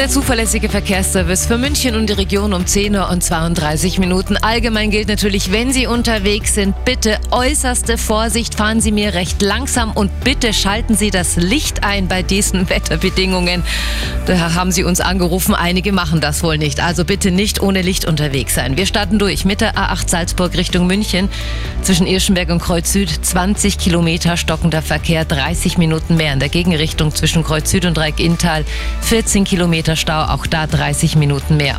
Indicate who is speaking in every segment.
Speaker 1: Der zuverlässige Verkehrsservice für München und die Region um 10 Uhr und 32 Minuten. Allgemein gilt natürlich, wenn Sie unterwegs sind, bitte äußerste Vorsicht, fahren Sie mir recht langsam und bitte schalten Sie das Licht ein bei diesen Wetterbedingungen. Da haben Sie uns angerufen, einige machen das wohl nicht. Also bitte nicht ohne Licht unterwegs sein. Wir starten durch mit der A8 Salzburg Richtung München. Zwischen Irschenberg und Kreuz Süd 20 Kilometer stockender Verkehr, 30 Minuten mehr. In der Gegenrichtung zwischen Kreuz Süd und Dreieck-Inntal 14 Kilometer Kilometer Stau, auch da 30 Minuten mehr.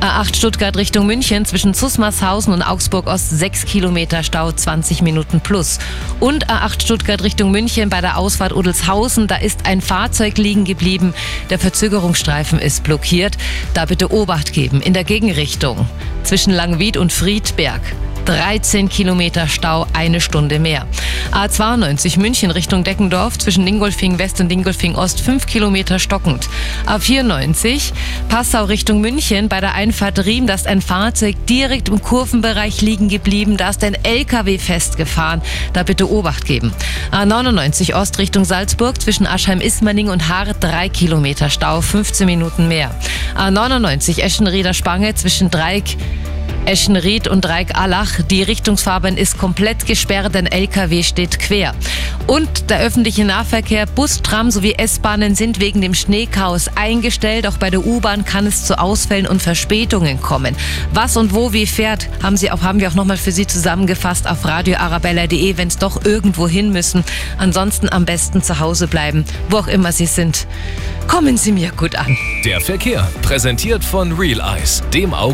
Speaker 1: A8 Stuttgart Richtung München zwischen Zusmarshausen und Augsburg Ost 6 Kilometer Stau, 20 Minuten plus. Und A8 Stuttgart Richtung München bei der Ausfahrt Udelshausen, da ist ein Fahrzeug liegen geblieben. Der Verzögerungsstreifen ist blockiert. Da bitte Obacht geben. In der Gegenrichtung zwischen Langwied und Friedberg 13 Kilometer Stau, eine Stunde mehr. A92 München Richtung Deckendorf zwischen Dingolfing West und Dingolfing Ost 5 Kilometer stockend. A94 Passau Richtung München bei der Einfahrt Riem, da ist ein Fahrzeug direkt im Kurvenbereich liegen geblieben. Da ist ein LKW festgefahren. Da bitte Obacht geben. A99 Ost Richtung Salzburg zwischen Aschheim-Ismaning und Haar 3 Kilometer Stau, 15 Minuten mehr. A99 Eschenrieder Spange zwischen Dreieck Eschenried und Dreieck-Allach. Die Richtungsfahrbahn ist komplett gesperrt, ein LKW steht quer. Und der öffentliche Nahverkehr, Bus, Tram sowie S-Bahnen sind wegen dem Schneechaos eingestellt. Auch bei der U-Bahn kann es zu Ausfällen und Verspätungen kommen. Was und wo wie fährt, haben, Sie auch, haben wir auch nochmal für Sie zusammengefasst auf radioarabella.de, wenn es doch irgendwo hin müssen. Ansonsten am besten zu Hause bleiben, wo auch immer Sie sind. Kommen Sie mir gut an.
Speaker 2: Der Verkehr, präsentiert von Real Eyes, dem Augen